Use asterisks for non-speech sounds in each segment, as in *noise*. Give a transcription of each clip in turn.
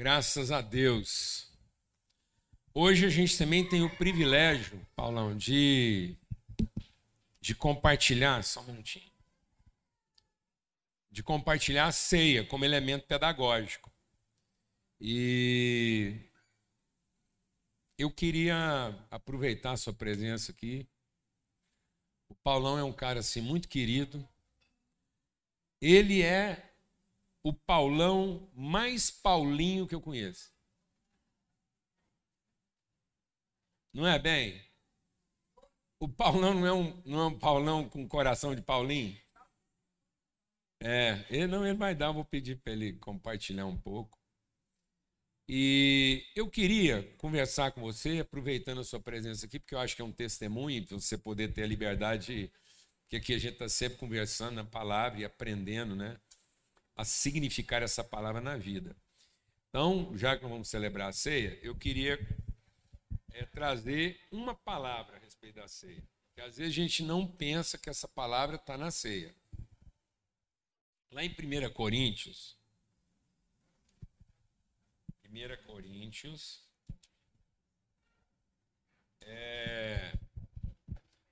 Graças a Deus. Hoje a gente também tem o privilégio, Paulão, de, de compartilhar, só um minutinho, de compartilhar a ceia como elemento pedagógico. E eu queria aproveitar a sua presença aqui. O Paulão é um cara assim muito querido. Ele é o Paulão mais Paulinho que eu conheço. Não é bem? O Paulão não é um, não é um Paulão com coração de Paulinho? É, ele não, ele vai dar, vou pedir para ele compartilhar um pouco. E eu queria conversar com você, aproveitando a sua presença aqui, porque eu acho que é um testemunho, para você poder ter a liberdade, que aqui a gente está sempre conversando na palavra e aprendendo, né? A significar essa palavra na vida. Então, já que nós vamos celebrar a ceia, eu queria é, trazer uma palavra a respeito da ceia. Porque às vezes a gente não pensa que essa palavra está na ceia. Lá em 1 Coríntios, 1 Coríntios, é,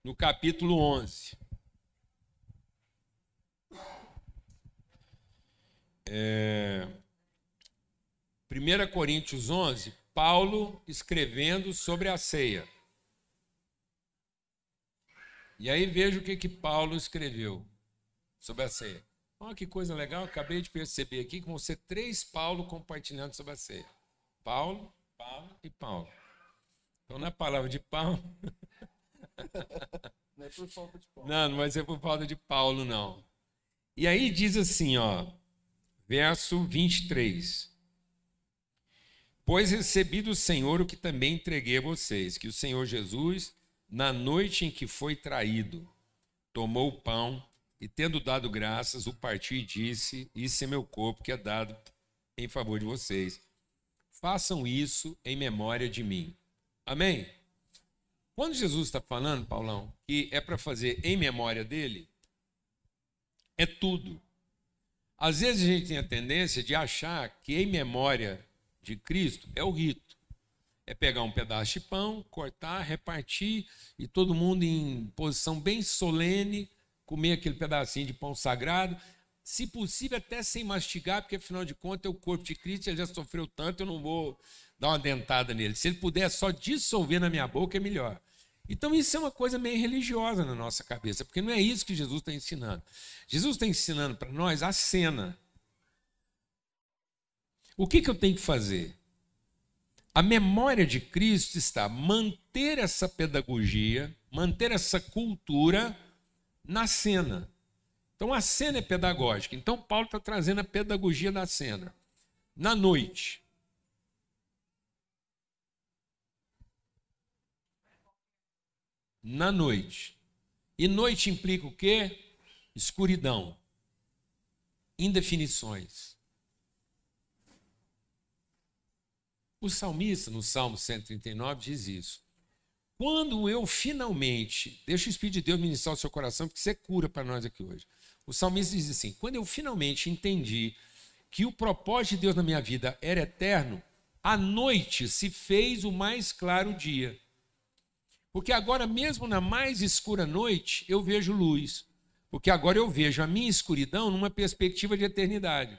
no capítulo 11. É, 1 Coríntios 11, Paulo escrevendo sobre a ceia. E aí veja o que, que Paulo escreveu sobre a ceia. Olha que coisa legal, acabei de perceber aqui que vão ser três Paulo compartilhando sobre a ceia. Paulo, Paulo e Paulo. Então, na palavra de Paulo. *laughs* Não é por falta de Paulo. Não, não vai ser por falta de Paulo, não. E aí diz assim, ó verso 23. Pois recebi do Senhor o que também entreguei a vocês, que o Senhor Jesus, na noite em que foi traído, tomou o pão e, tendo dado graças, o partiu e disse: Isso é meu corpo que é dado em favor de vocês. Façam isso em memória de mim. Amém? Quando Jesus está falando, Paulão, que é para fazer em memória dele, é tudo. Às vezes a gente tem a tendência de achar que em memória de Cristo é o rito. É pegar um pedaço de pão, cortar, repartir e todo mundo em posição bem solene, comer aquele pedacinho de pão sagrado, se possível até sem mastigar, porque afinal de contas é o corpo de Cristo, ele já sofreu tanto, eu não vou dar uma dentada nele. Se ele puder só dissolver na minha boca, é melhor. Então isso é uma coisa meio religiosa na nossa cabeça, porque não é isso que Jesus está ensinando. Jesus está ensinando para nós a cena. O que, que eu tenho que fazer? A memória de Cristo está manter essa pedagogia, manter essa cultura na cena. Então a cena é pedagógica. Então Paulo está trazendo a pedagogia da cena. Na noite, na noite. E noite implica o quê? Escuridão. Indefinições. O salmista, no Salmo 139, diz isso. Quando eu finalmente, deixa o Espírito de Deus ministrar o seu coração, porque isso é cura para nós aqui hoje. O salmista diz assim: quando eu finalmente entendi que o propósito de Deus na minha vida era eterno, a noite se fez o mais claro dia. Porque agora, mesmo na mais escura noite, eu vejo luz. Porque agora eu vejo a minha escuridão numa perspectiva de eternidade.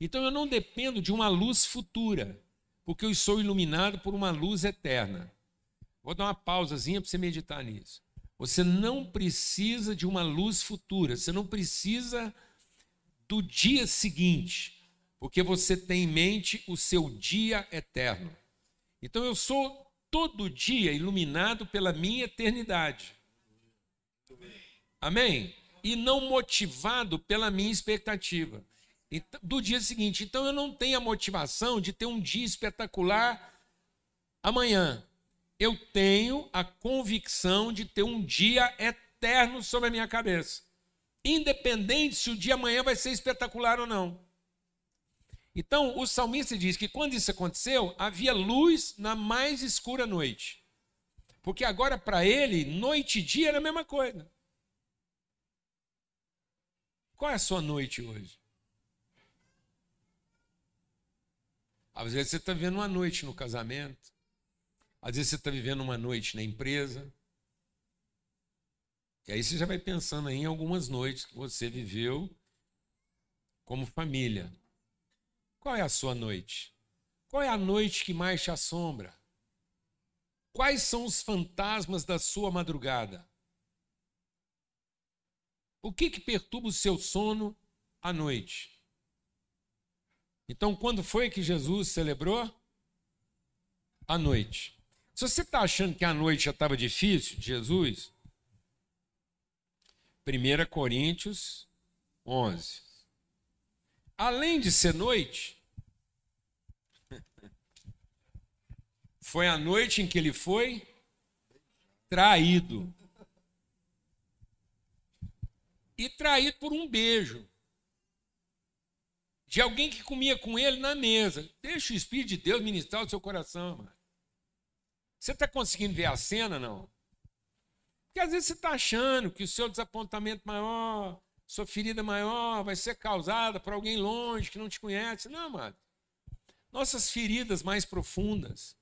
Então eu não dependo de uma luz futura, porque eu sou iluminado por uma luz eterna. Vou dar uma pausazinha para você meditar nisso. Você não precisa de uma luz futura, você não precisa do dia seguinte, porque você tem em mente o seu dia eterno. Então eu sou todo dia iluminado pela minha eternidade. Amém? E não motivado pela minha expectativa. Do dia seguinte. Então eu não tenho a motivação de ter um dia espetacular amanhã. Eu tenho a convicção de ter um dia eterno sobre a minha cabeça. Independente se o dia amanhã vai ser espetacular ou não. Então, o salmista diz que quando isso aconteceu, havia luz na mais escura noite. Porque agora, para ele, noite e dia era a mesma coisa. Qual é a sua noite hoje? Às vezes você está vivendo uma noite no casamento. Às vezes você está vivendo uma noite na empresa. E aí você já vai pensando em algumas noites que você viveu como família. Qual é a sua noite? Qual é a noite que mais te assombra? Quais são os fantasmas da sua madrugada? O que, que perturba o seu sono à noite? Então, quando foi que Jesus celebrou? À noite. Se você está achando que a noite já estava difícil de Jesus, 1 Coríntios 11. Além de ser noite, foi a noite em que ele foi traído. E traído por um beijo de alguém que comia com ele na mesa. Deixa o Espírito de Deus ministrar o seu coração, mano. Você está conseguindo ver a cena, não? Porque às vezes você está achando que o seu desapontamento maior, sua ferida maior, vai ser causada por alguém longe que não te conhece. Não, amado. Nossas feridas mais profundas,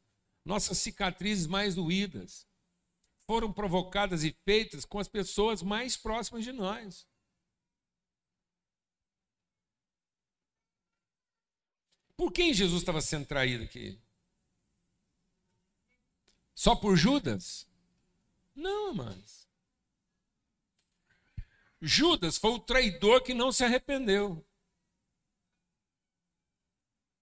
nossas cicatrizes mais doídas, foram provocadas e feitas com as pessoas mais próximas de nós. Por quem Jesus estava sendo traído aqui? Só por Judas? Não, amados. Judas foi o traidor que não se arrependeu.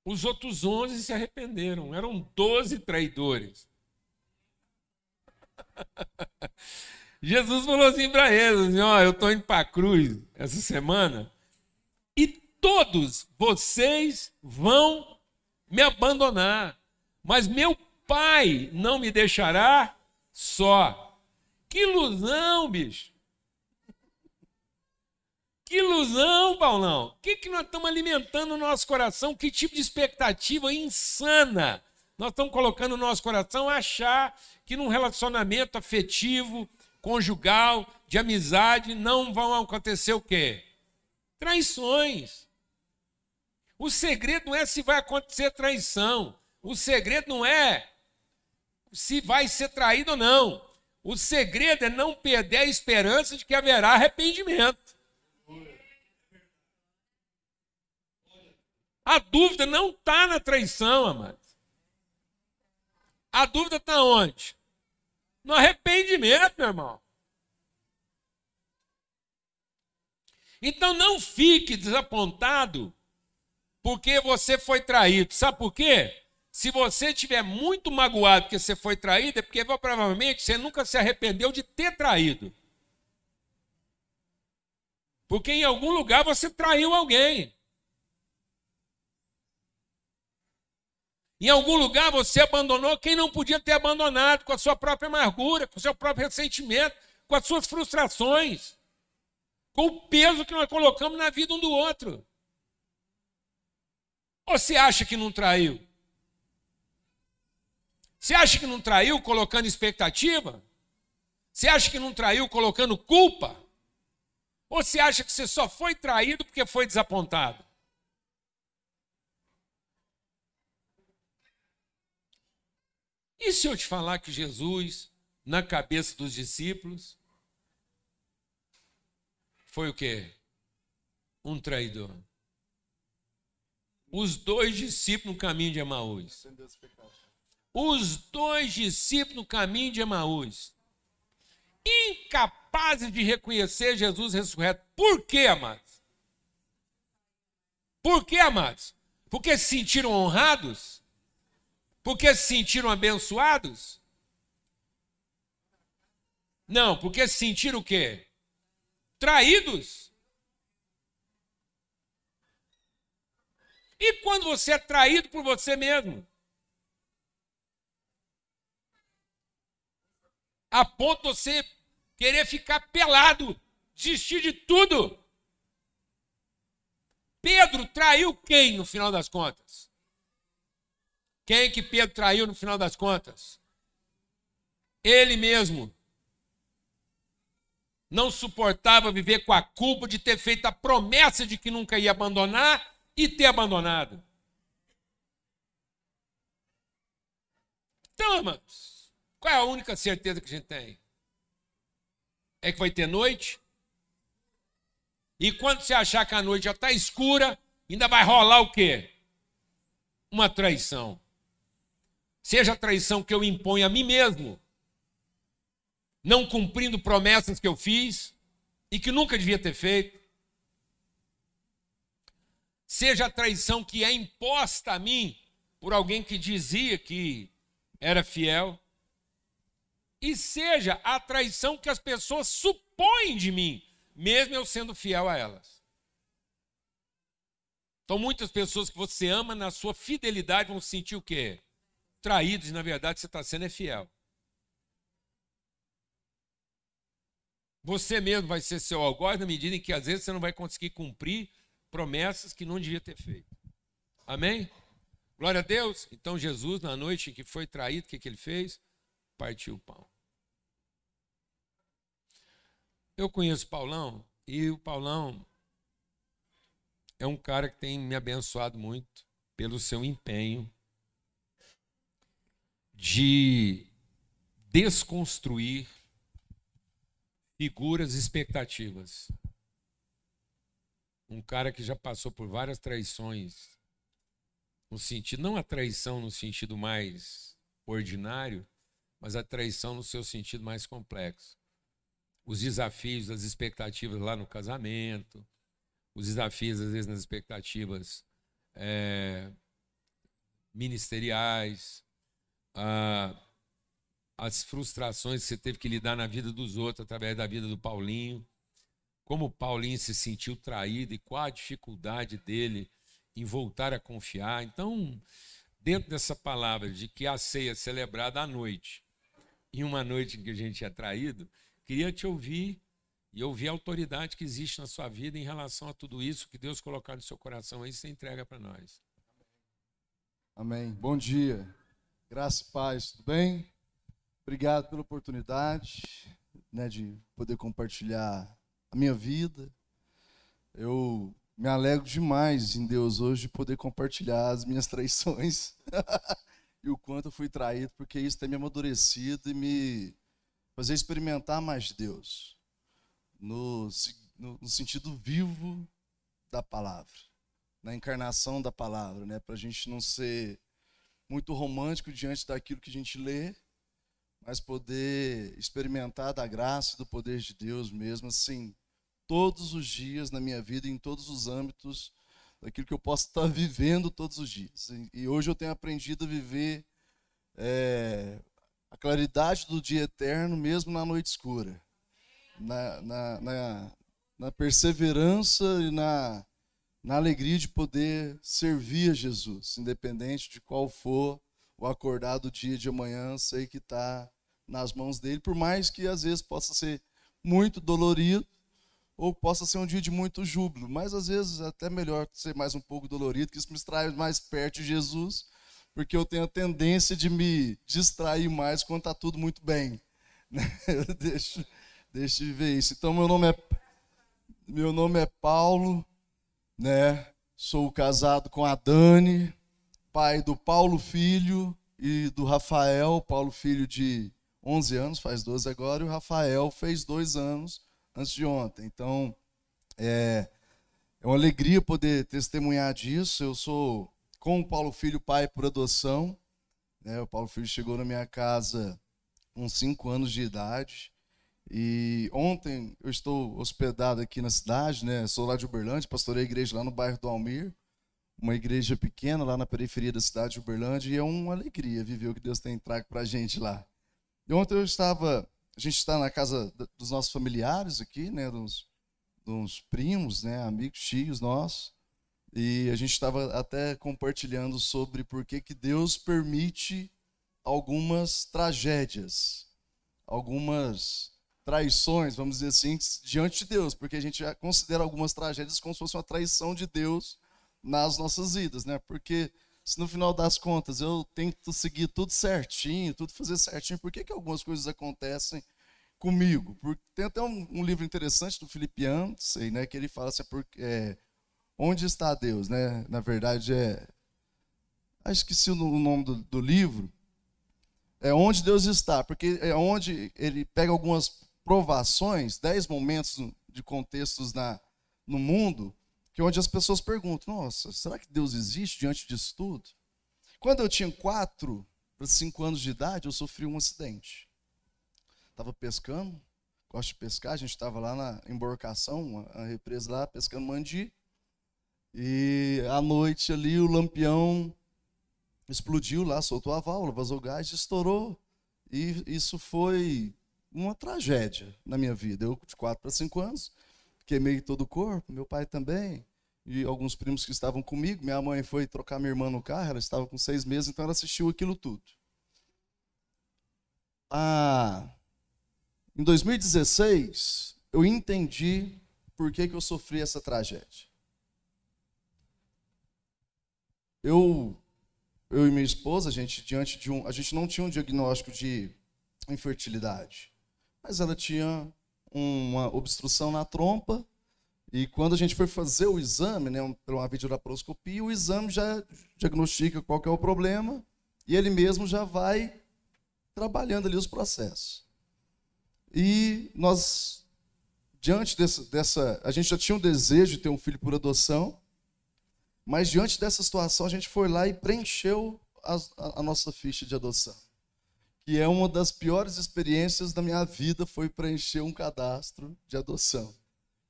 Os outros onze se arrependeram. Eram doze traidores. *laughs* Jesus falou assim para eles: assim, ó, eu estou indo para a cruz essa semana todos vocês vão me abandonar, mas meu Pai não me deixará só. Que ilusão, bicho! Que ilusão, Paulão! O que, que nós estamos alimentando no nosso coração? Que tipo de expectativa insana nós estamos colocando no nosso coração achar que num relacionamento afetivo, conjugal, de amizade, não vão acontecer o quê? Traições. O segredo não é se vai acontecer traição. O segredo não é se vai ser traído ou não. O segredo é não perder a esperança de que haverá arrependimento. A dúvida não está na traição, amados. A dúvida está onde? No arrependimento, meu irmão. Então não fique desapontado porque você foi traído. Sabe por quê? Se você estiver muito magoado porque você foi traído, é porque provavelmente você nunca se arrependeu de ter traído. Porque em algum lugar você traiu alguém. Em algum lugar você abandonou quem não podia ter abandonado, com a sua própria amargura, com o seu próprio ressentimento, com as suas frustrações, com o peso que nós colocamos na vida um do outro. Ou você acha que não traiu? Você acha que não traiu colocando expectativa? Você acha que não traiu colocando culpa? Ou você acha que você só foi traído porque foi desapontado? E se eu te falar que Jesus, na cabeça dos discípulos, foi o quê? Um traidor os dois discípulos no caminho de Emaús. Os dois discípulos no caminho de Emaús. Incapazes de reconhecer Jesus ressurreto. Por quê, amados? Por quê, amados? Porque se sentiram honrados? Porque se sentiram abençoados? Não, porque se sentiram o quê? Traídos. E quando você é traído por você mesmo? A ponto de você querer ficar pelado, desistir de tudo. Pedro traiu quem no final das contas? Quem que Pedro traiu no final das contas? Ele mesmo. Não suportava viver com a culpa de ter feito a promessa de que nunca ia abandonar e ter abandonado. Então, irmãos, qual é a única certeza que a gente tem? É que vai ter noite. E quando você achar que a noite já está escura, ainda vai rolar o quê? Uma traição. Seja a traição que eu imponho a mim mesmo, não cumprindo promessas que eu fiz e que nunca devia ter feito. Seja a traição que é imposta a mim por alguém que dizia que era fiel. E seja a traição que as pessoas supõem de mim, mesmo eu sendo fiel a elas. Então, muitas pessoas que você ama na sua fidelidade vão sentir o quê? Traídos, na verdade você está sendo é fiel. Você mesmo vai ser seu algoz na medida em que às vezes você não vai conseguir cumprir promessas que não devia ter feito. Amém? Glória a Deus. Então Jesus, na noite em que foi traído, o que, que ele fez? Partiu o pão. Eu conheço Paulão e o Paulão é um cara que tem me abençoado muito pelo seu empenho de desconstruir figuras expectativas. Um cara que já passou por várias traições, no sentido, não a traição no sentido mais ordinário, mas a traição no seu sentido mais complexo. Os desafios, as expectativas lá no casamento, os desafios, às vezes, nas expectativas é, ministeriais, as frustrações que você teve que lidar na vida dos outros através da vida do Paulinho, como o Paulinho se sentiu traído e qual a dificuldade dele em voltar a confiar. Então, dentro dessa palavra de que a ceia é celebrada à noite, e uma noite em que a gente é traído, queria te ouvir e ouvir a autoridade que existe na sua vida em relação a tudo isso que Deus colocar no seu coração aí, você entrega para nós. Amém. Bom dia. Graça e paz, tudo bem? Obrigado pela oportunidade né, de poder compartilhar a minha vida. Eu me alegro demais em Deus hoje de poder compartilhar as minhas *laughs* traições *laughs* e o quanto eu fui traído, porque isso tem me amadurecido e me fazer experimentar mais de Deus, no, no, no sentido vivo da palavra, na encarnação da palavra, né? para a gente não ser muito romântico diante daquilo que a gente lê, mas poder experimentar da graça e do poder de Deus mesmo, assim, todos os dias na minha vida, em todos os âmbitos daquilo que eu posso estar vivendo todos os dias. E hoje eu tenho aprendido a viver é, a claridade do dia eterno, mesmo na noite escura, na, na, na, na perseverança e na na alegria de poder servir a Jesus, independente de qual for o acordado dia de amanhã, sei que está nas mãos dele, por mais que às vezes possa ser muito dolorido ou possa ser um dia de muito júbilo, mas às vezes é até melhor ser mais um pouco dolorido, que isso me traz mais perto de Jesus, porque eu tenho a tendência de me distrair mais quando está tudo muito bem. *laughs* Né? Eu deixo, deixo de ver isso. Então, meu nome é, meu nome é Paulo, né? Sou casado com a Dani, pai do Paulo Filho e do Rafael. Paulo Filho de 11 anos, faz 12 agora, e o Rafael fez dois anos antes de ontem. Então, é, é uma alegria poder testemunhar disso. Eu sou com o Paulo Filho pai por adoção. Né? O Paulo Filho chegou na minha casa com 5 anos de idade. E ontem eu estou hospedado aqui na cidade, né? Sou lá de Uberlândia, pastorei a igreja lá no bairro do Almir, uma igreja pequena lá na periferia da cidade de Uberlândia, e é uma alegria viver o que Deus tem trago para a gente lá. E ontem eu estava, a gente está na casa dos nossos familiares aqui, né? Dos, dos primos, né? Amigos, tios nossos. E a gente estava até compartilhando sobre por que, que Deus permite algumas tragédias, algumas traições, vamos dizer assim, diante de Deus, porque a gente considera algumas tragédias como se fosse uma traição de Deus nas nossas vidas, né? Porque se no final das contas eu tento seguir tudo certinho, tudo fazer certinho, por que, que algumas coisas acontecem comigo? Porque tem até um, um livro interessante do Felipe sei, né? Que ele fala assim, é, onde está Deus, né? Na verdade é, acho que se o nome do, do livro, É onde Deus está, porque é onde ele pega algumas provações, dez momentos de contextos na, no mundo, que onde as pessoas perguntam: nossa, será que Deus existe diante disso tudo? Quando eu tinha quatro para cinco anos de idade, eu sofri um acidente. Estava pescando, gosto de pescar, a gente estava lá na embarcação, a represa lá, pescando mandi. E à noite ali o lampião explodiu lá, soltou a válvula, vazou gás, estourou. E isso foi uma tragédia na minha vida. Eu, de 4 para 5 anos, queimei todo o corpo, meu pai também, e alguns primos que estavam comigo. Minha mãe foi trocar minha irmã no carro, ela estava com seis meses, então ela assistiu aquilo tudo. Ah, em 2016, eu entendi por que, que eu sofri essa tragédia. Eu eu e minha esposa, a gente diante de um, a gente não tinha um diagnóstico de infertilidade, mas ela tinha uma obstrução na trompa e quando a gente foi fazer o exame, né, uma videolaparoscopia, o exame já diagnostica qual é o problema e ele mesmo já vai trabalhando ali os processos. E nós, diante dessa, dessa, a gente já tinha um desejo de ter um filho por adoção, mas diante dessa situação, a gente foi lá e preencheu a, a nossa ficha de adoção. Que é uma das piores experiências da minha vida, foi preencher um cadastro de adoção.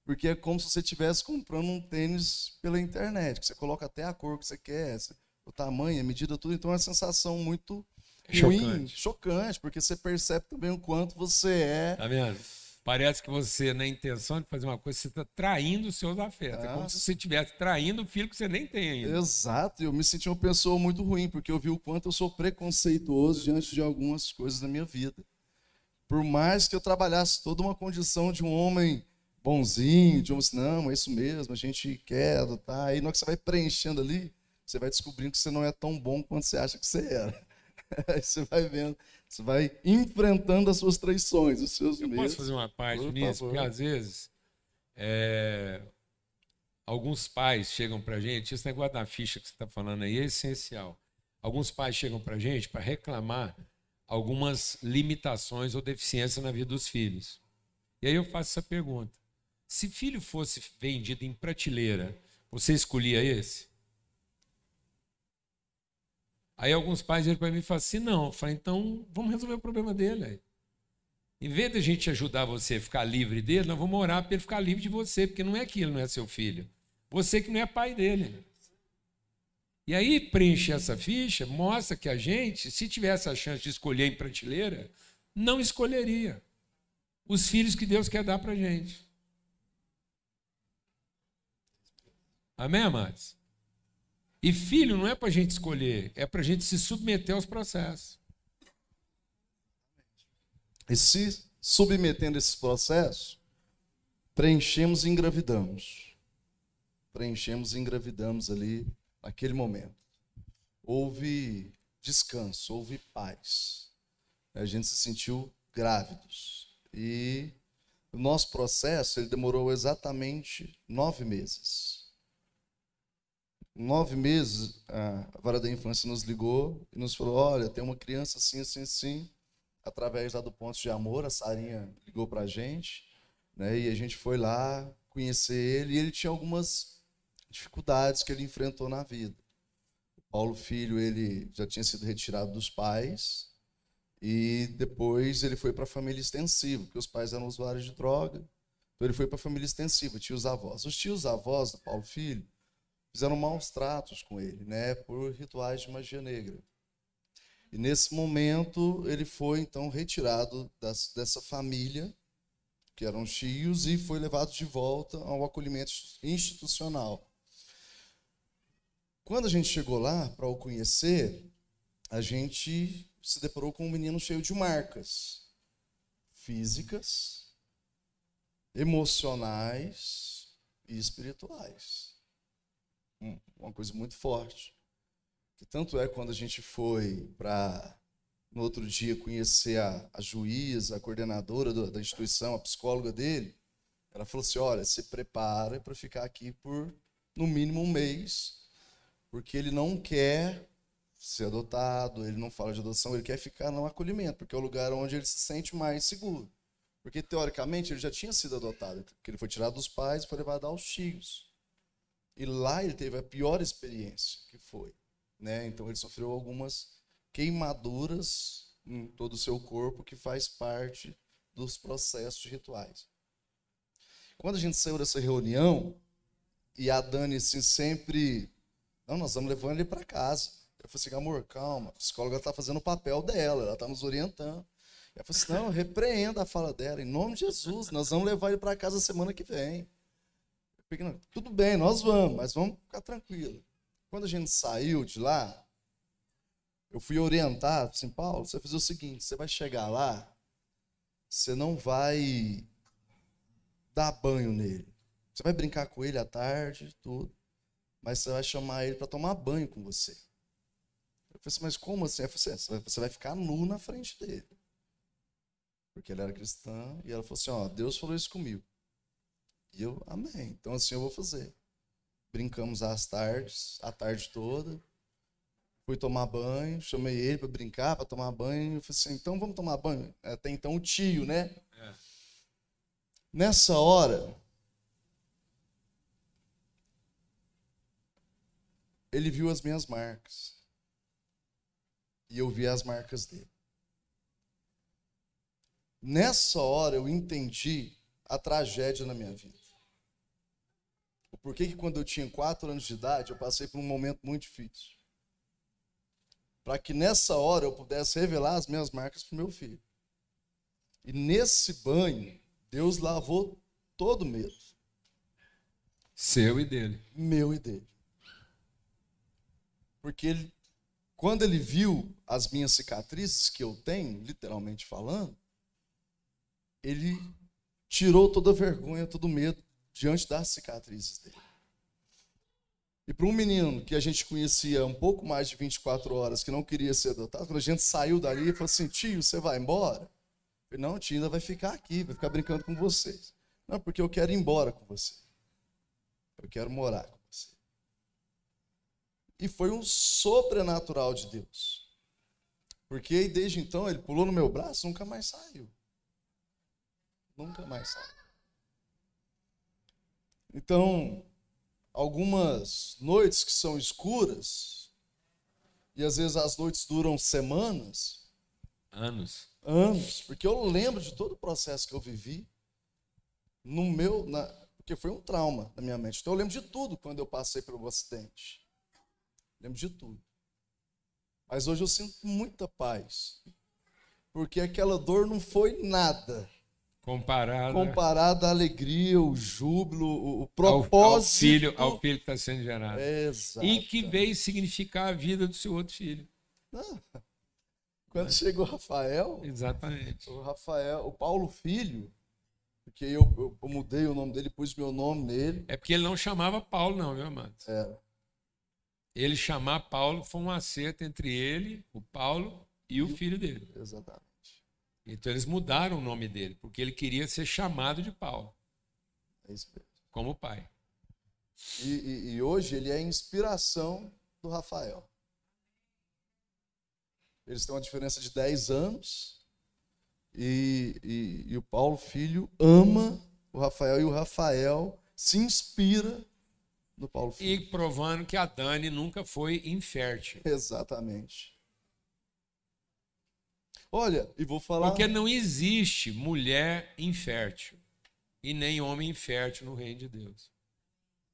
Porque é como se você estivesse comprando um tênis pela internet, que você coloca até a cor que você quer, o tamanho, a medida, tudo. Então é uma sensação muito ruim, chocante, chocante porque você percebe também o quanto você é. Tá vendo? Parece que você, na intenção de fazer uma coisa, você está traindo os seus afetos. É como se você estivesse traindo o filho que você nem tem ainda. Exato. Eu me senti uma pessoa muito ruim, porque eu vi o quanto eu sou preconceituoso diante de algumas coisas da minha vida. Por mais que eu trabalhasse toda uma condição de um homem bonzinho, de um homem assim, não, é isso mesmo, a gente quer adotar. Aí, na hora que você vai preenchendo ali, você vai descobrindo que você não é tão bom quanto você acha que você era. *laughs* Aí você vai vendo você vai enfrentando as suas traições, os seus Eu medos. posso fazer uma parte Por nisso? Favor. Porque às vezes é, alguns pais chegam para a gente, esse negócio da ficha que você está falando aí é essencial. Alguns pais chegam para a gente para reclamar algumas limitações ou deficiências na vida dos filhos. E aí eu faço essa pergunta: se filho fosse vendido em prateleira, você escolhia esse? Aí alguns pais viram para mim e falaram assim: não. Eu falei, então vamos resolver o problema dele. Aí. Em vez de a gente ajudar você a ficar livre dele, nós vamos orar para ele ficar livre de você, porque não é aquilo, não é seu filho. Você que não é pai dele. E aí, preenche essa ficha, mostra que a gente, se tivesse a chance de escolher em prateleira, não escolheria os filhos que Deus quer dar para a gente. Amém, amados? E filho não é para a gente escolher, é para a gente se submeter aos processos. E se submetendo a esses processos, preenchemos e engravidamos. Preenchemos e engravidamos ali naquele momento. Houve descanso, houve paz. A gente se sentiu grávidos. E o nosso processo ele demorou exatamente nove meses nove meses, a vara da infância nos ligou e nos falou: olha, tem uma criança assim, assim, assim. Através lá do ponto de amor, a Sarinha ligou para a gente, né? E a gente foi lá conhecer ele e ele tinha algumas dificuldades que ele enfrentou na vida. O Paulo Filho, ele já tinha sido retirado dos pais e depois ele foi para a família extensiva, porque os pais eram usuários de droga. Então ele foi para a família extensiva, tios avós. Os tios avós do Paulo Filho fizeram maus tratos com ele, né, por rituais de magia negra. E nesse momento ele foi então retirado das, dessa família, que eram tios, e foi levado de volta ao acolhimento institucional. Quando a gente chegou lá para o conhecer, a gente se deparou com um menino cheio de marcas físicas, emocionais e espirituais uma coisa muito forte. Que tanto é quando a gente foi para, no outro dia, conhecer a, a juíza, a coordenadora do, da instituição, a psicóloga dele, ela falou assim: olha, se prepara para ficar aqui por no mínimo um mês, porque ele não quer ser adotado, ele não fala de adoção, ele quer ficar no acolhimento, porque é o lugar onde ele se sente mais seguro. Porque, teoricamente, ele já tinha sido adotado, porque ele foi tirado dos pais e foi levado aos tios. E lá ele teve a pior experiência, que foi. Né? Então, ele sofreu algumas queimaduras em todo o seu corpo, que faz parte dos processos rituais. Quando a gente saiu dessa reunião, e a Dani assim, sempre. Não, nós vamos levando ele para casa. Eu falei assim, amor, calma, a psicóloga está fazendo o papel dela, ela está nos orientando. Eu falei assim, não, repreenda a fala dela, em nome de Jesus, nós vamos levar ele para casa semana que vem. Tudo bem, nós vamos, mas vamos ficar tranquilo. Quando a gente saiu de lá, eu fui orientar, assim, Paulo, você vai fazer o seguinte, você vai chegar lá, você não vai dar banho nele. Você vai brincar com ele à tarde, tudo, mas você vai chamar ele para tomar banho com você. Eu falei assim, mas como assim? Falei assim, você vai ficar nu na frente dele. Porque ele era cristão, e ela falou assim, ó, Deus falou isso comigo. E eu, amém, então assim eu vou fazer. Brincamos às tardes, a tarde toda, fui tomar banho, chamei ele para brincar, para tomar banho, eu falei assim, então vamos tomar banho. Até então o tio, né? É. Nessa hora, ele viu as minhas marcas. E eu vi as marcas dele. Nessa hora eu entendi a tragédia na minha vida. O porquê que quando eu tinha quatro anos de idade eu passei por um momento muito difícil. Para que nessa hora eu pudesse revelar as minhas marcas para o meu filho. E nesse banho, Deus lavou todo o medo. Seu e dele. Meu e dele. Porque ele, quando ele viu as minhas cicatrizes que eu tenho, literalmente falando, ele tirou toda a vergonha, todo o medo diante das cicatrizes dele. E para um menino que a gente conhecia um pouco mais de 24 horas, que não queria ser adotado, quando a gente saiu dali, ele falou assim: tio, você vai embora? Não, tio, ainda vai ficar aqui, vai ficar brincando com vocês. Não, porque eu quero ir embora com você. Eu quero morar com você. E foi um sobrenatural de Deus. Porque desde então ele pulou no meu braço, nunca mais saiu. Nunca mais saiu. Então, algumas noites que são escuras, e às vezes as noites duram semanas. Anos. Anos. Porque eu lembro de todo o processo que eu vivi no meu. Na, porque foi um trauma na minha mente. Então eu lembro de tudo quando eu passei pelo acidente. Lembro de tudo. Mas hoje eu sinto muita paz. Porque aquela dor não foi nada Comparado, comparado à alegria, o júbilo, o, propósito. Ao, ao filho, ao filho que está sendo gerado. Exato. E que veio significar a vida do seu outro filho. Quando Mas... chegou o Rafael. Exatamente. O Rafael, o Paulo Filho, porque eu, eu, eu, mudei o nome dele, pus meu nome nele. É porque ele não chamava Paulo, não, viu, amado? É. Ele chamar Paulo foi um acerto entre ele, o Paulo, e, e o filho dele. Exatamente. Então eles mudaram o nome dele, porque ele queria ser chamado de Paulo. É. Como pai. E, e, e, hoje ele é a inspiração do Rafael. Eles têm uma diferença de 10 anos. E, e, o Paulo, filho, ama o Rafael e o Rafael se inspira no Paulo Filho. E provando que a Dani nunca foi infértil. Exatamente. Olha, e vou falar. Porque não existe mulher infértil e nem homem infértil no reino de Deus.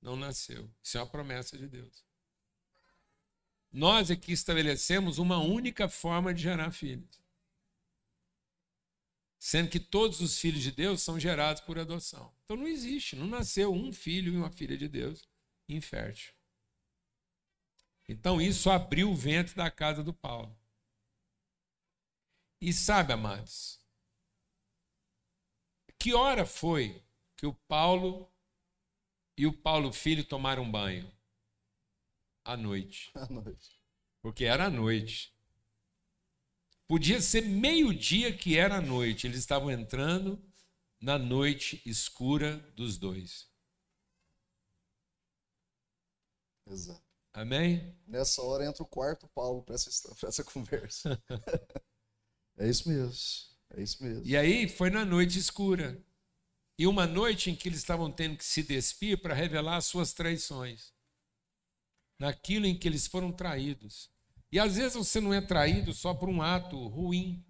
Não nasceu. Isso é uma promessa de Deus. Nós aqui estabelecemos uma única forma de gerar filhos. Sendo que todos os filhos de Deus são gerados por adoção. Então não existe, não nasceu um filho e uma filha de Deus infértil. Então isso abriu o ventre da casa do Paulo. E sabe, amados, que hora foi que o Paulo e o Paulo filho tomaram banho? À noite. *laughs* À noite. Porque era à noite. Podia ser meio-dia que era à noite. Eles estavam entrando na noite escura dos dois. Exato. Amém? Nessa hora entra o quarto Paulo para essa, pra essa conversa. *laughs* é isso mesmo. É isso mesmo. E aí foi na noite escura. E uma noite em que eles estavam tendo que se despir para revelar as suas traições. Naquilo em que eles foram traídos. E às vezes você não é traído só por um ato ruim.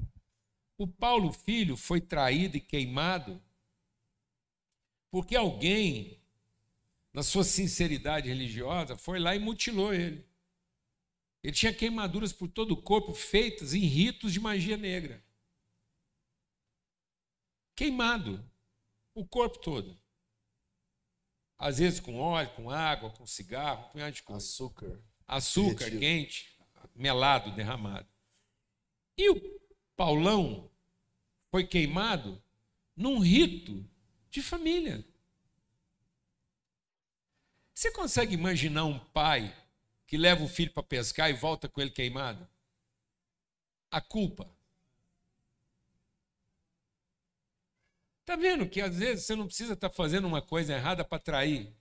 O Paulo filho foi traído e queimado porque alguém, na sua sinceridade religiosa, foi lá e mutilou ele. Ele tinha queimaduras por todo o corpo feitas em ritos de magia negra. Queimado, o corpo todo. Às vezes com óleo, com água, com cigarro, com punhado de coisa. Açúcar. Açúcar Derretido. quente, melado, derramado. E o Paulão foi queimado num rito de família. Você consegue imaginar um pai que leva o filho para pescar e volta com ele queimado? A culpa. Está vendo que às vezes você não precisa estar tá fazendo uma coisa errada para trair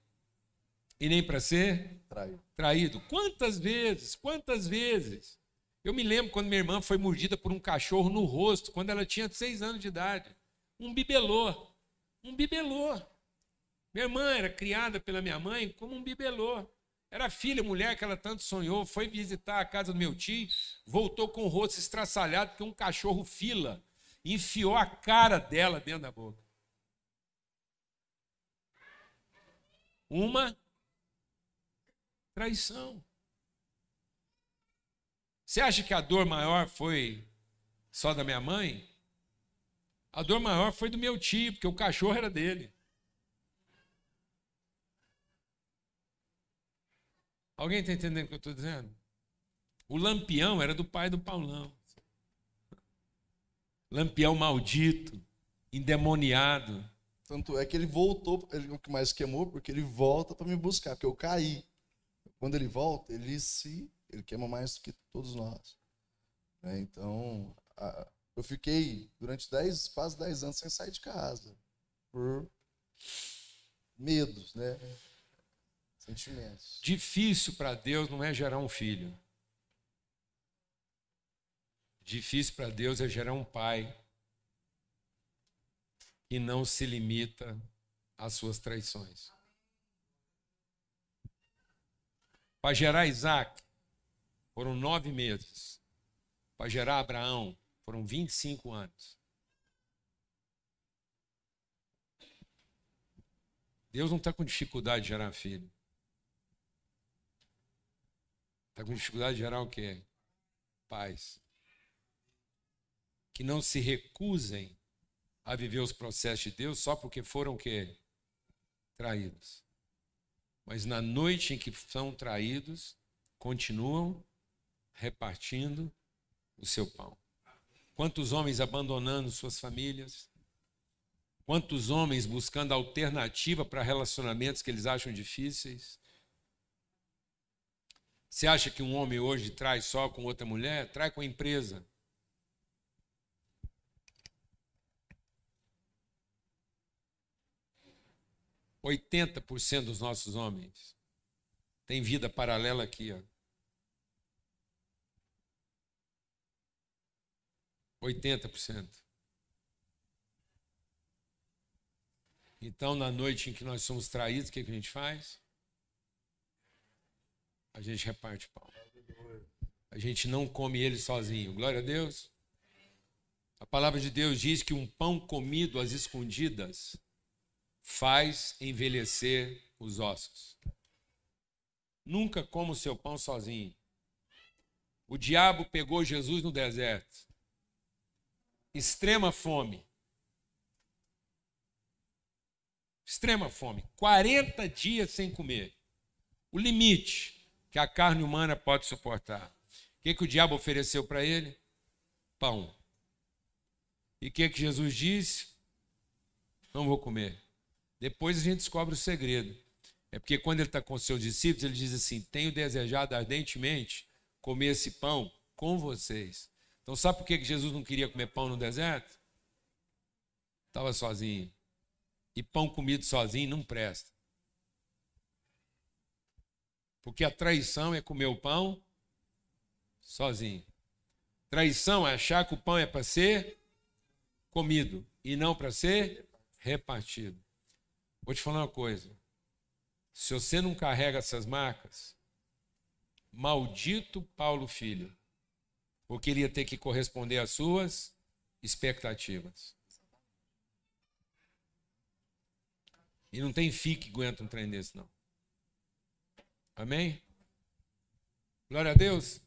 e nem para ser traído. traído. Quantas vezes, quantas vezes? Eu me lembro quando minha irmã foi mordida por um cachorro no rosto, quando ela tinha seis anos de idade. Um bibelô. Um bibelô. Minha irmã era criada pela minha mãe como um bibelô. Era filha, mulher que ela tanto sonhou, foi visitar a casa do meu tio, voltou com o rosto estraçalhado porque um cachorro fila enfiou a cara dela dentro da boca. Uma traição. Você acha que a dor maior foi só da minha mãe? A dor maior foi do meu tio, porque o cachorro era dele. Alguém está entendendo o que eu estou dizendo? O lampião era do pai do Paulão. Lampião maldito, endemoniado. Tanto é que ele voltou, ele, o que mais queimou, porque ele volta para me buscar, porque eu caí. Quando ele volta, ele se ele queima mais do que todos nós. É, então, a, eu fiquei durante 10, quase 10 anos sem sair de casa. Por medos, né? Sentimentos. Difícil para Deus não é gerar um filho. Difícil para Deus é gerar um pai que não se limita às suas traições. Para gerar Isaac, foram nove meses. Para gerar Abraão, foram 25 anos. Deus não está com dificuldade de gerar filho. Está com dificuldade de gerar o quê? Paz. Que não se recusem a viver os processos de Deus só porque foram o quê? Traídos. Mas na noite em que são traídos, continuam repartindo o seu pão. Quantos homens abandonando suas famílias? Quantos homens buscando alternativa para relacionamentos que eles acham difíceis? Você acha que um homem hoje traz só com outra mulher? Trai com a empresa. Oitenta por cento dos nossos homens têm vida paralela aqui, ó. 80%. Então, na noite em que nós somos traídos, o que, que a gente faz? A gente reparte pão. A gente não come ele sozinho. Glória a Deus. A palavra de Deus diz que um pão comido às escondidas faz envelhecer os ossos. Nunca coma o seu pão sozinho. O diabo pegou Jesus no deserto extrema fome. Extrema fome. 40 dias sem comer. O limite que a carne humana pode suportar. O que, que o diabo ofereceu para ele? Pão. E o que, que Jesus disse? Não vou comer. Depois a gente descobre o segredo. É porque quando ele está com seus discípulos, ele diz assim: Tenho desejado ardentemente comer esse pão com vocês. Então, sabe por que Jesus não queria comer pão no deserto? Estava sozinho. E pão comido sozinho não presta. Porque a traição é comer o pão sozinho. Traição é achar que o pão é para ser comido e não para ser repartido. Vou te falar uma coisa. Se você não carrega essas marcas, maldito Paulo Filho, porque ele ia ter que corresponder às suas expectativas. E não tem FIC que aguenta um trem desse, não. Amém? Glória a Deus.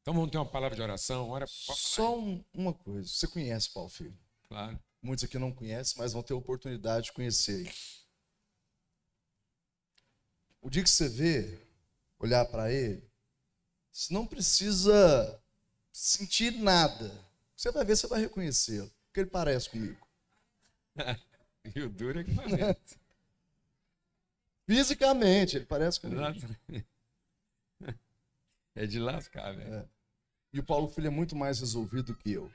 Então vamos ter uma palavra de oração. Ora, Só um, uma coisa. Você conhece Paulo Filho? Claro. Muitos aqui não conhecem, mas vão ter a oportunidade de conhecer. O dia que você vê, olhar para ele, você não precisa sentir nada. Você vai ver, você vai reconhecê-lo. Porque ele parece comigo. *laughs* e o duro é que parece. Fisicamente, ele parece comigo. *laughs* É de lascar, velho. É. E o Paulo Filho é muito mais resolvido que eu.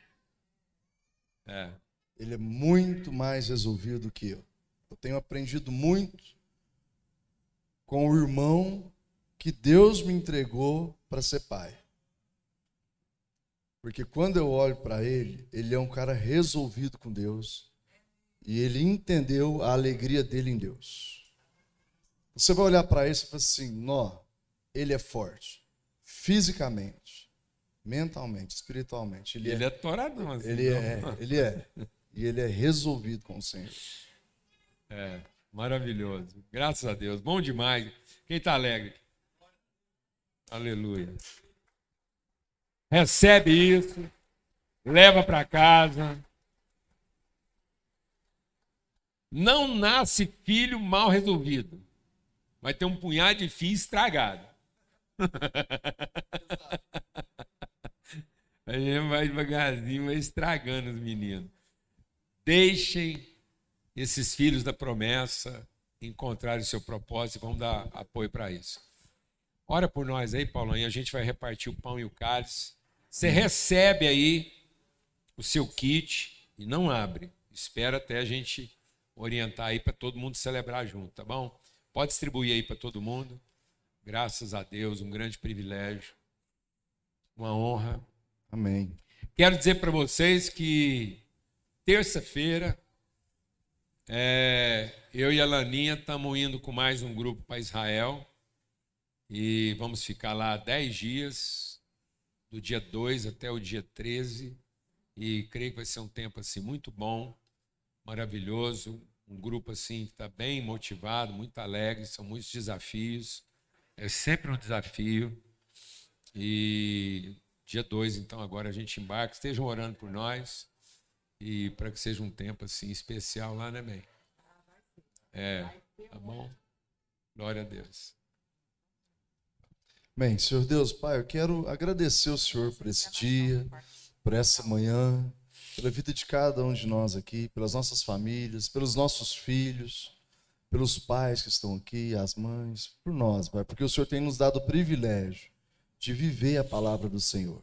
É. Ele é muito mais resolvido que eu. Eu tenho aprendido muito com o irmão que Deus me entregou para ser pai. Porque quando eu olho para ele, ele é um cara resolvido com Deus e ele entendeu a alegria dele em Deus. Você vai olhar para ele e fala assim: nó, ele é forte, fisicamente, mentalmente, espiritualmente. Ele, ele é, é toradão, assim, ele é, ele é. E ele é resolvido com o Senhor. É, maravilhoso. Graças a Deus. Bom demais. Quem está alegre? Aleluia. Recebe isso, leva para casa. Não nasce filho mal resolvido. Vai ter um punhado de filho estragado. A gente vai devagarzinho, vai estragando os meninos. Deixem esses filhos da promessa encontrarem o seu propósito e vamos dar apoio para isso. Ora por nós aí, Paulinho, a gente vai repartir o pão e o cálice. Você recebe aí o seu kit e não abre. Espera até a gente orientar aí para todo mundo celebrar junto, tá bom? Pode distribuir aí para todo mundo. Graças a Deus, um grande privilégio, uma honra. Amém. Quero dizer para vocês que terça-feira é, eu e a Laninha estamos indo com mais um grupo para Israel e vamos ficar lá 10 dias, do dia 2 até o dia 13. E creio que vai ser um tempo assim muito bom, maravilhoso. Um grupo assim que está bem motivado, muito alegre, são muitos desafios. É sempre um desafio. E dia 2, então, agora a gente embarca. Estejam orando por nós e para que seja um tempo assim especial lá, né, bem? É, tá bom? Glória a Deus. Bem, Senhor Deus, Pai, eu quero agradecer ao Senhor por esse dia, por essa manhã, pela vida de cada um de nós aqui, pelas nossas famílias, pelos nossos filhos, pelos pais que estão aqui, as mães, por nós, Pai, porque o Senhor tem nos dado o privilégio de viver a palavra do Senhor,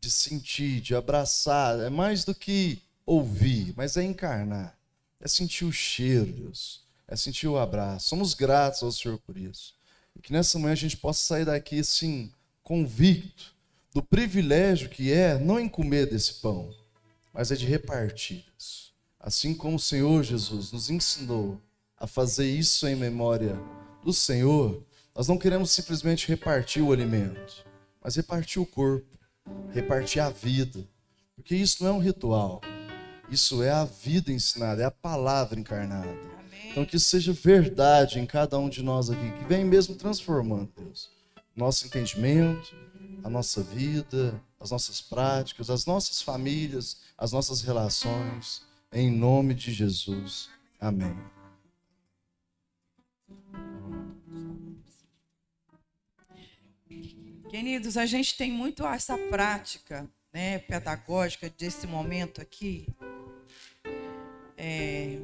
de sentir, de abraçar, é mais do que ouvir, mas é encarnar, é sentir o cheiro, Deus, é sentir o abraço. Somos gratos ao Senhor por isso. E que nessa manhã a gente possa sair daqui, assim, convicto do privilégio que é não em comer desse pão, mas é de repartir isso. Assim como o Senhor Jesus nos ensinou a fazer isso em memória do Senhor, nós não queremos simplesmente repartir o alimento, mas repartir o corpo, repartir a vida, porque isso não é um ritual, isso é a vida ensinada, é a palavra encarnada. Então que isso seja verdade em cada um de nós aqui, que vem mesmo transformando, Deus, nosso entendimento, a nossa vida, as nossas práticas, as nossas famílias, as nossas relações, em nome de Jesus. Amém. Queridos, a gente tem muito essa prática né, pedagógica desse momento aqui. É,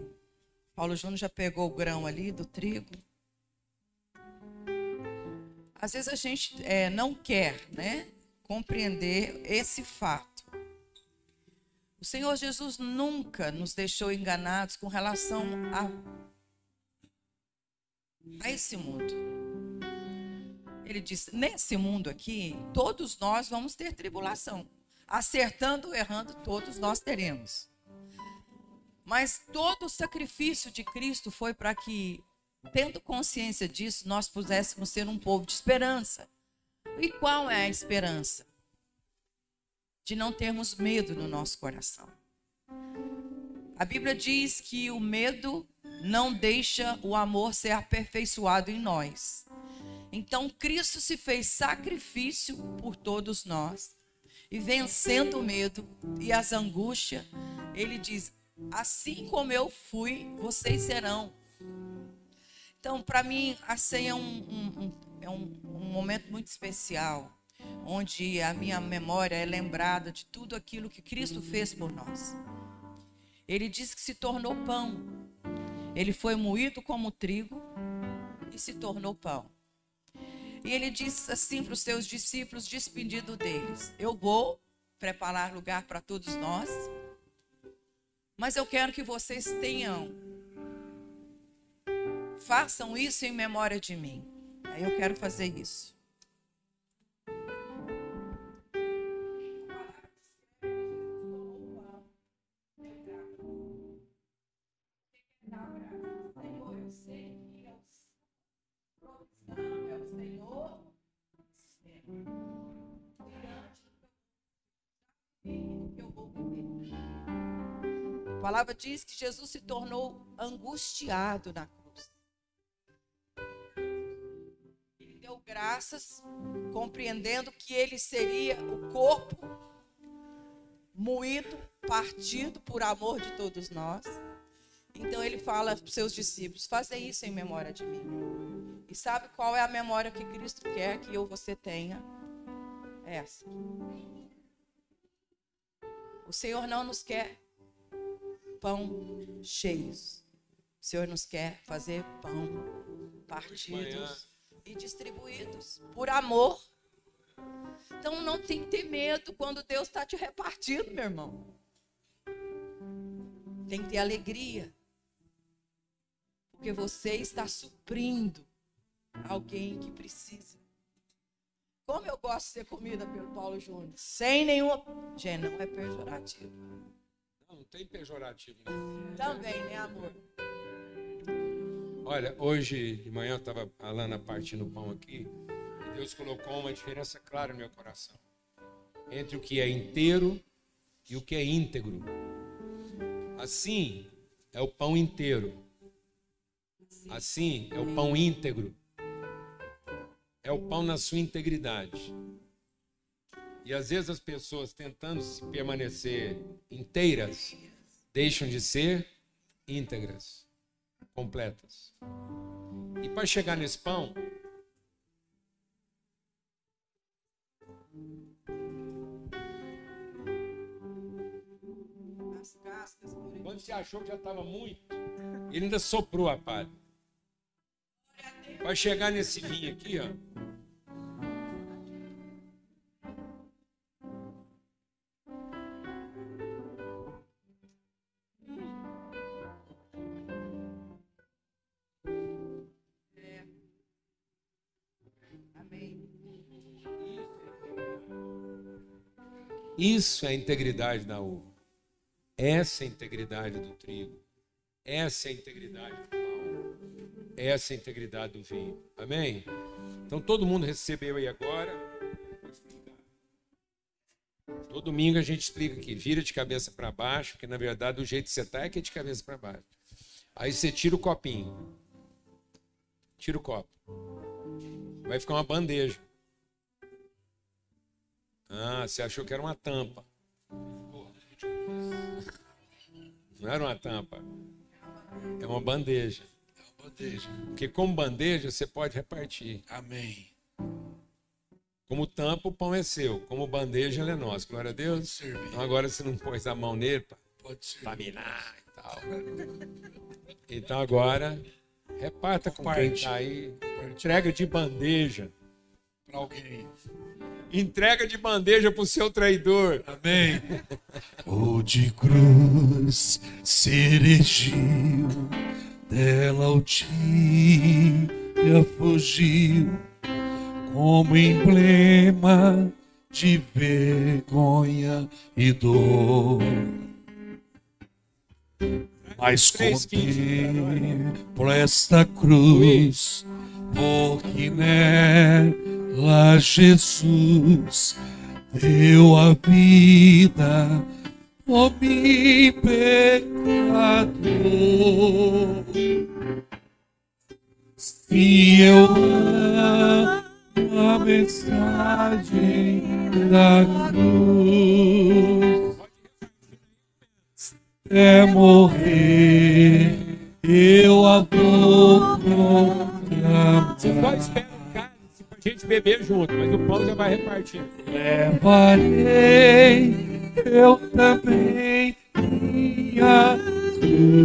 Paulo Júnior já pegou o grão ali do trigo. Às vezes a gente é, não quer né, compreender esse fato. O Senhor Jesus nunca nos deixou enganados com relação a, a esse mundo. Ele diz: nesse mundo aqui, todos nós vamos ter tribulação. Acertando ou errando, todos nós teremos. Mas todo o sacrifício de Cristo foi para que, tendo consciência disso, nós pudéssemos ser um povo de esperança. E qual é a esperança? De não termos medo no nosso coração. A Bíblia diz que o medo não deixa o amor ser aperfeiçoado em nós. Então Cristo se fez sacrifício por todos nós. E vencendo o medo e as angústias, ele diz: Assim como eu fui, vocês serão. Então, para mim, a ceia é, um, um, é um, um momento muito especial, onde a minha memória é lembrada de tudo aquilo que Cristo fez por nós. Ele disse que se tornou pão. Ele foi moído como trigo e se tornou pão. E ele disse assim para os seus discípulos, despedido deles: Eu vou preparar lugar para todos nós, mas eu quero que vocês tenham, façam isso em memória de mim. Aí eu quero fazer isso. A palavra diz que Jesus se tornou angustiado na cruz. Graças, compreendendo que ele seria o corpo moído, partido por amor de todos nós. Então ele fala para os seus discípulos: fazem isso em memória de mim. E sabe qual é a memória que Cristo quer que eu você tenha? Essa. O Senhor não nos quer pão cheios. O Senhor nos quer fazer pão partidos e distribuídos por amor. Então não tem que ter medo quando Deus está te repartindo, meu irmão. Tem que ter alegria. Porque você está suprindo alguém que precisa. Como eu gosto de ser comida pelo Paulo Júnior, sem nenhuma. Gente, não é pejorativo. Não, não tem pejorativo. Não. Também, né, amor? Olha, hoje de manhã eu estava a Lana partindo o pão aqui e Deus colocou uma diferença clara no meu coração entre o que é inteiro e o que é íntegro. Assim é o pão inteiro. Assim é o pão íntegro. É o pão na sua integridade. E às vezes as pessoas tentando se permanecer inteiras deixam de ser íntegras, completas. E para chegar nesse pão, quando você achou que já estava muito, ele ainda soprou a palha. Para chegar nesse vinho aqui, ó. Isso é a integridade da uva. Essa é a integridade do trigo. Essa é a integridade do pão. Essa é a integridade do vinho. Amém? Então todo mundo recebeu aí agora. Todo domingo a gente explica aqui, vira de cabeça para baixo, porque na verdade o jeito que você está é que é de cabeça para baixo. Aí você tira o copinho. Tira o copo. Vai ficar uma bandeja. Ah, você achou que era uma tampa. Não era uma tampa. É uma bandeja. É uma bandeja. Porque como bandeja você pode repartir. Amém. Como tampa, o pão é seu. Como bandeja, ele é nosso. Glória a Deus. Então agora você não pôs a mão nele para contaminar e tal. Então agora, reparta com quem está aí. Entrega de bandeja. Para alguém. Entrega de bandeja para o seu traidor. Amém. *laughs* o de cruz se erigiu, dela o dia fugiu. como emblema de vergonha e dor. Mas contemplo esta cruz, porque nela Jesus deu a vida por mim, pecador. Se eu amo a mensagem da cruz, é morrer, eu a vou pra gente beber junto, mas o pão já vai repartindo. Levarei eu também minha cruz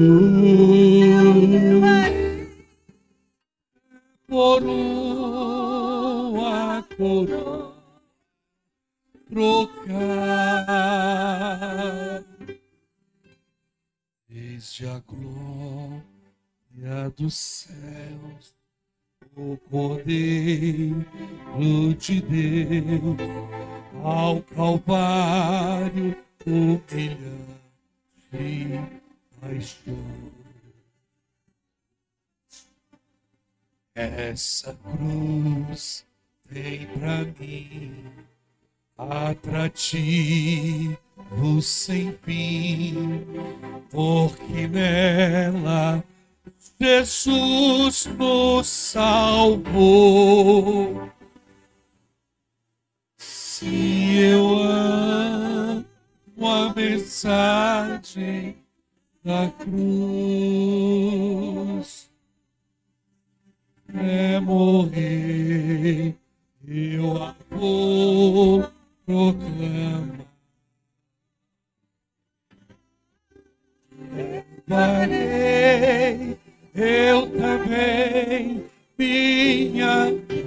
por uma coroa trocar. Desde a glória dos céus, o Cordeiro de Deus, ao Calvário humilhante paixão. Essa cruz tem pra mim atrativo sem fim, porque nela Jesus nos salvou. Se eu amo a mensagem da cruz, é morrer, eu a vou. Levarei eu também minha cruz.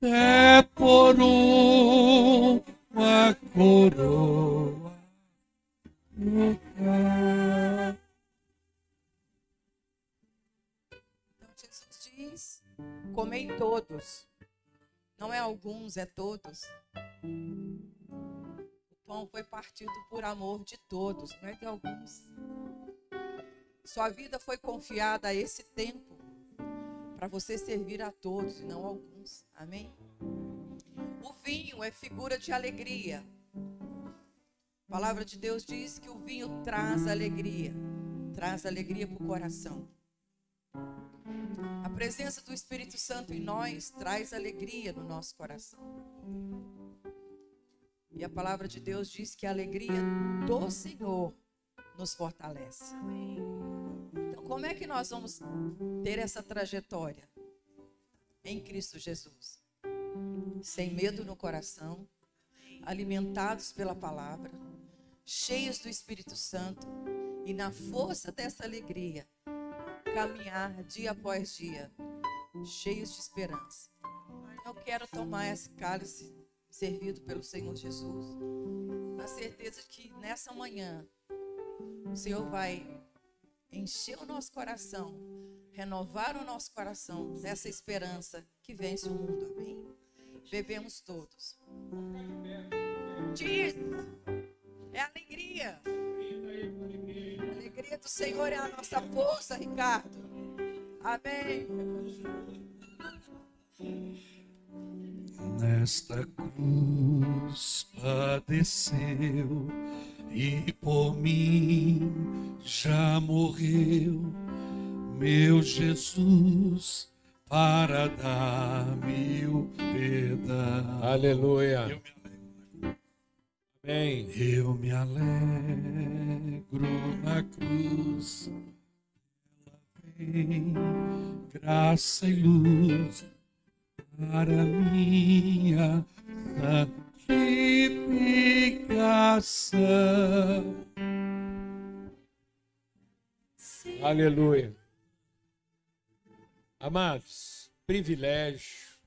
É por uma coroa. trocar. Então Jesus diz: comei todos. Não é alguns, é todos. Pão foi partido por amor de todos, não é de alguns. Sua vida foi confiada a esse tempo para você servir a todos e não a alguns. Amém? O vinho é figura de alegria. A palavra de Deus diz que o vinho traz alegria, traz alegria para o coração. A presença do Espírito Santo em nós traz alegria no nosso coração. E a palavra de Deus diz que a alegria do Senhor nos fortalece. Então, como é que nós vamos ter essa trajetória? Em Cristo Jesus. Sem medo no coração, alimentados pela palavra, cheios do Espírito Santo e na força dessa alegria, caminhar dia após dia, cheios de esperança. Eu quero tomar esse cálice servido pelo Senhor Jesus, na certeza de que nessa manhã o Senhor vai encher o nosso coração, renovar o nosso coração dessa esperança que vence o mundo. Amém? Bebemos todos. Diz, é alegria. A alegria do Senhor é a nossa força, Ricardo. Amém. Nesta cruz padeceu e por mim já morreu, meu Jesus, para dar-me o perdão. Aleluia. Eu me Amém. Eu me alegro na cruz, ela vem graça e luz para minha santificação. Aleluia. Amados, privilégio.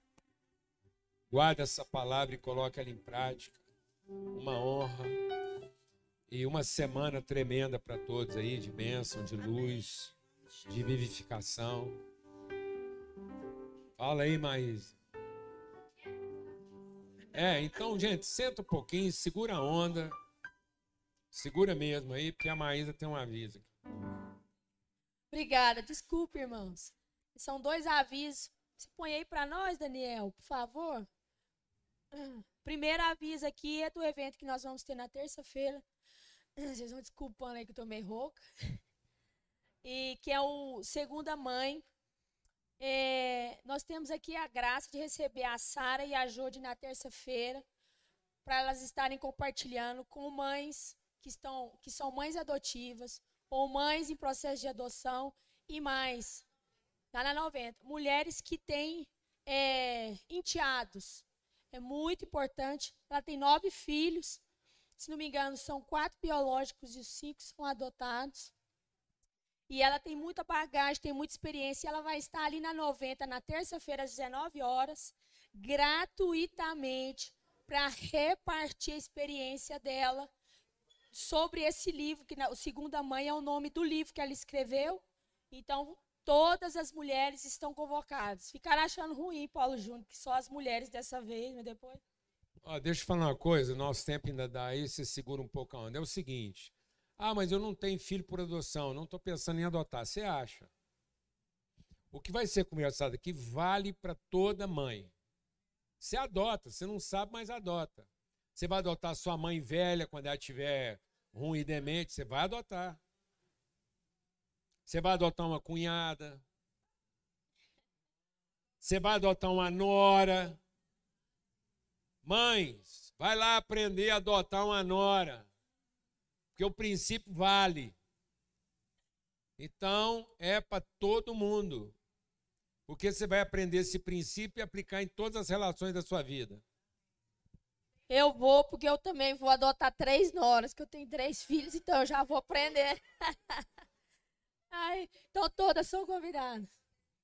Guarda essa palavra e coloque ela em prática. Uma honra. E uma semana tremenda para todos aí, de bênção, de luz, de vivificação. Fala aí, Maísa. É, então, gente, senta um pouquinho, segura a onda. Segura mesmo aí, porque a Maísa tem um aviso aqui. Obrigada. Desculpe, irmãos. São dois avisos. Se põe aí para nós, Daniel, por favor. Primeiro aviso aqui é do evento que nós vamos ter na terça-feira. Vocês vão desculpando aí que eu tô meio rouca. E que é o Segunda Mãe. É, nós temos aqui a graça de receber a Sara e a Jode na terça-feira para elas estarem compartilhando com mães que, estão, que são mães adotivas ou mães em processo de adoção e mais, lá na 90, mulheres que têm é, enteados. É muito importante. Ela tem nove filhos. Se não me engano, são quatro biológicos e os cinco são adotados. E ela tem muita bagagem, tem muita experiência. Ela vai estar ali na 90, na terça-feira, às 19 horas, gratuitamente, para repartir a experiência dela sobre esse livro, que o Segunda Mãe é o nome do livro que ela escreveu. Então, todas as mulheres estão convocadas. Ficaram achando ruim, Paulo Júnior, que só as mulheres dessa vez, mas depois. Deixa eu falar uma coisa, nosso tempo ainda dá aí, você segura um pouco a onda. É o seguinte. Ah, mas eu não tenho filho por adoção, não estou pensando em adotar. Você acha? O que vai ser conversado aqui vale para toda mãe. Você adota, você não sabe, mas adota. Você vai adotar sua mãe velha quando ela estiver ruim e demente, você vai adotar. Você vai adotar uma cunhada. Você vai adotar uma nora. Mães, vai lá aprender a adotar uma nora. Porque o princípio vale. Então, é para todo mundo. Porque você vai aprender esse princípio e aplicar em todas as relações da sua vida. Eu vou, porque eu também vou adotar três noras, que eu tenho três filhos, então eu já vou aprender. *laughs* Ai, então todas são convidadas.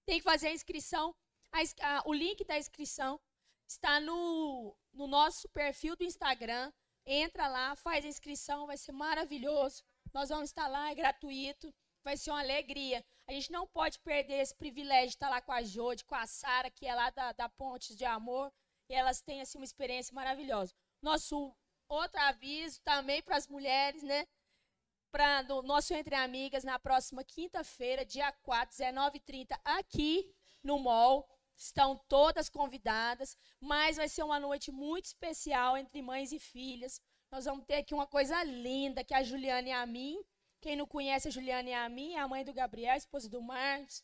Tem que fazer a inscrição. A, a, o link da inscrição está no, no nosso perfil do Instagram. Entra lá, faz a inscrição, vai ser maravilhoso. Nós vamos estar lá, é gratuito, vai ser uma alegria. A gente não pode perder esse privilégio de estar lá com a Jode, com a Sara, que é lá da, da Pontes de Amor e elas têm assim uma experiência maravilhosa. Nosso outro aviso também para as mulheres, né? Para o nosso Entre Amigas na próxima quinta-feira, dia 4, 19h30, aqui no MOL. Estão todas convidadas, mas vai ser uma noite muito especial entre mães e filhas. Nós vamos ter aqui uma coisa linda, que é a Juliana e a mim. Quem não conhece a Juliana e a mim, é a mãe do Gabriel, esposa do Marcos.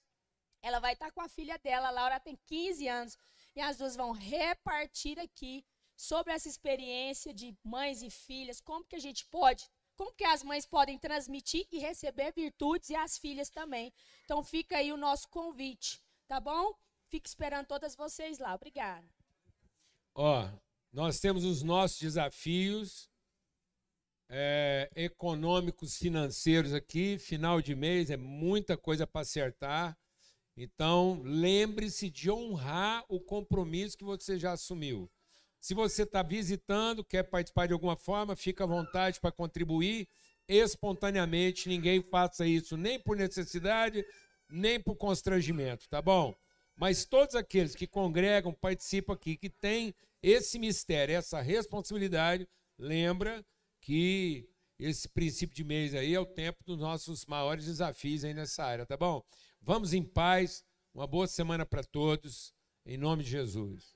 Ela vai estar com a filha dela, a Laura tem 15 anos e as duas vão repartir aqui sobre essa experiência de mães e filhas, como que a gente pode, como que as mães podem transmitir e receber virtudes e as filhas também. Então fica aí o nosso convite, tá bom? Fico esperando todas vocês lá. Obrigada. Ó, nós temos os nossos desafios é, econômicos, financeiros aqui. Final de mês é muita coisa para acertar. Então, lembre-se de honrar o compromisso que você já assumiu. Se você está visitando, quer participar de alguma forma, fica à vontade para contribuir espontaneamente. Ninguém faça isso nem por necessidade, nem por constrangimento, tá bom? Mas todos aqueles que congregam, participam aqui, que têm esse mistério, essa responsabilidade, lembra que esse princípio de mês aí é o tempo dos nossos maiores desafios aí nessa área, tá bom? Vamos em paz. Uma boa semana para todos. Em nome de Jesus.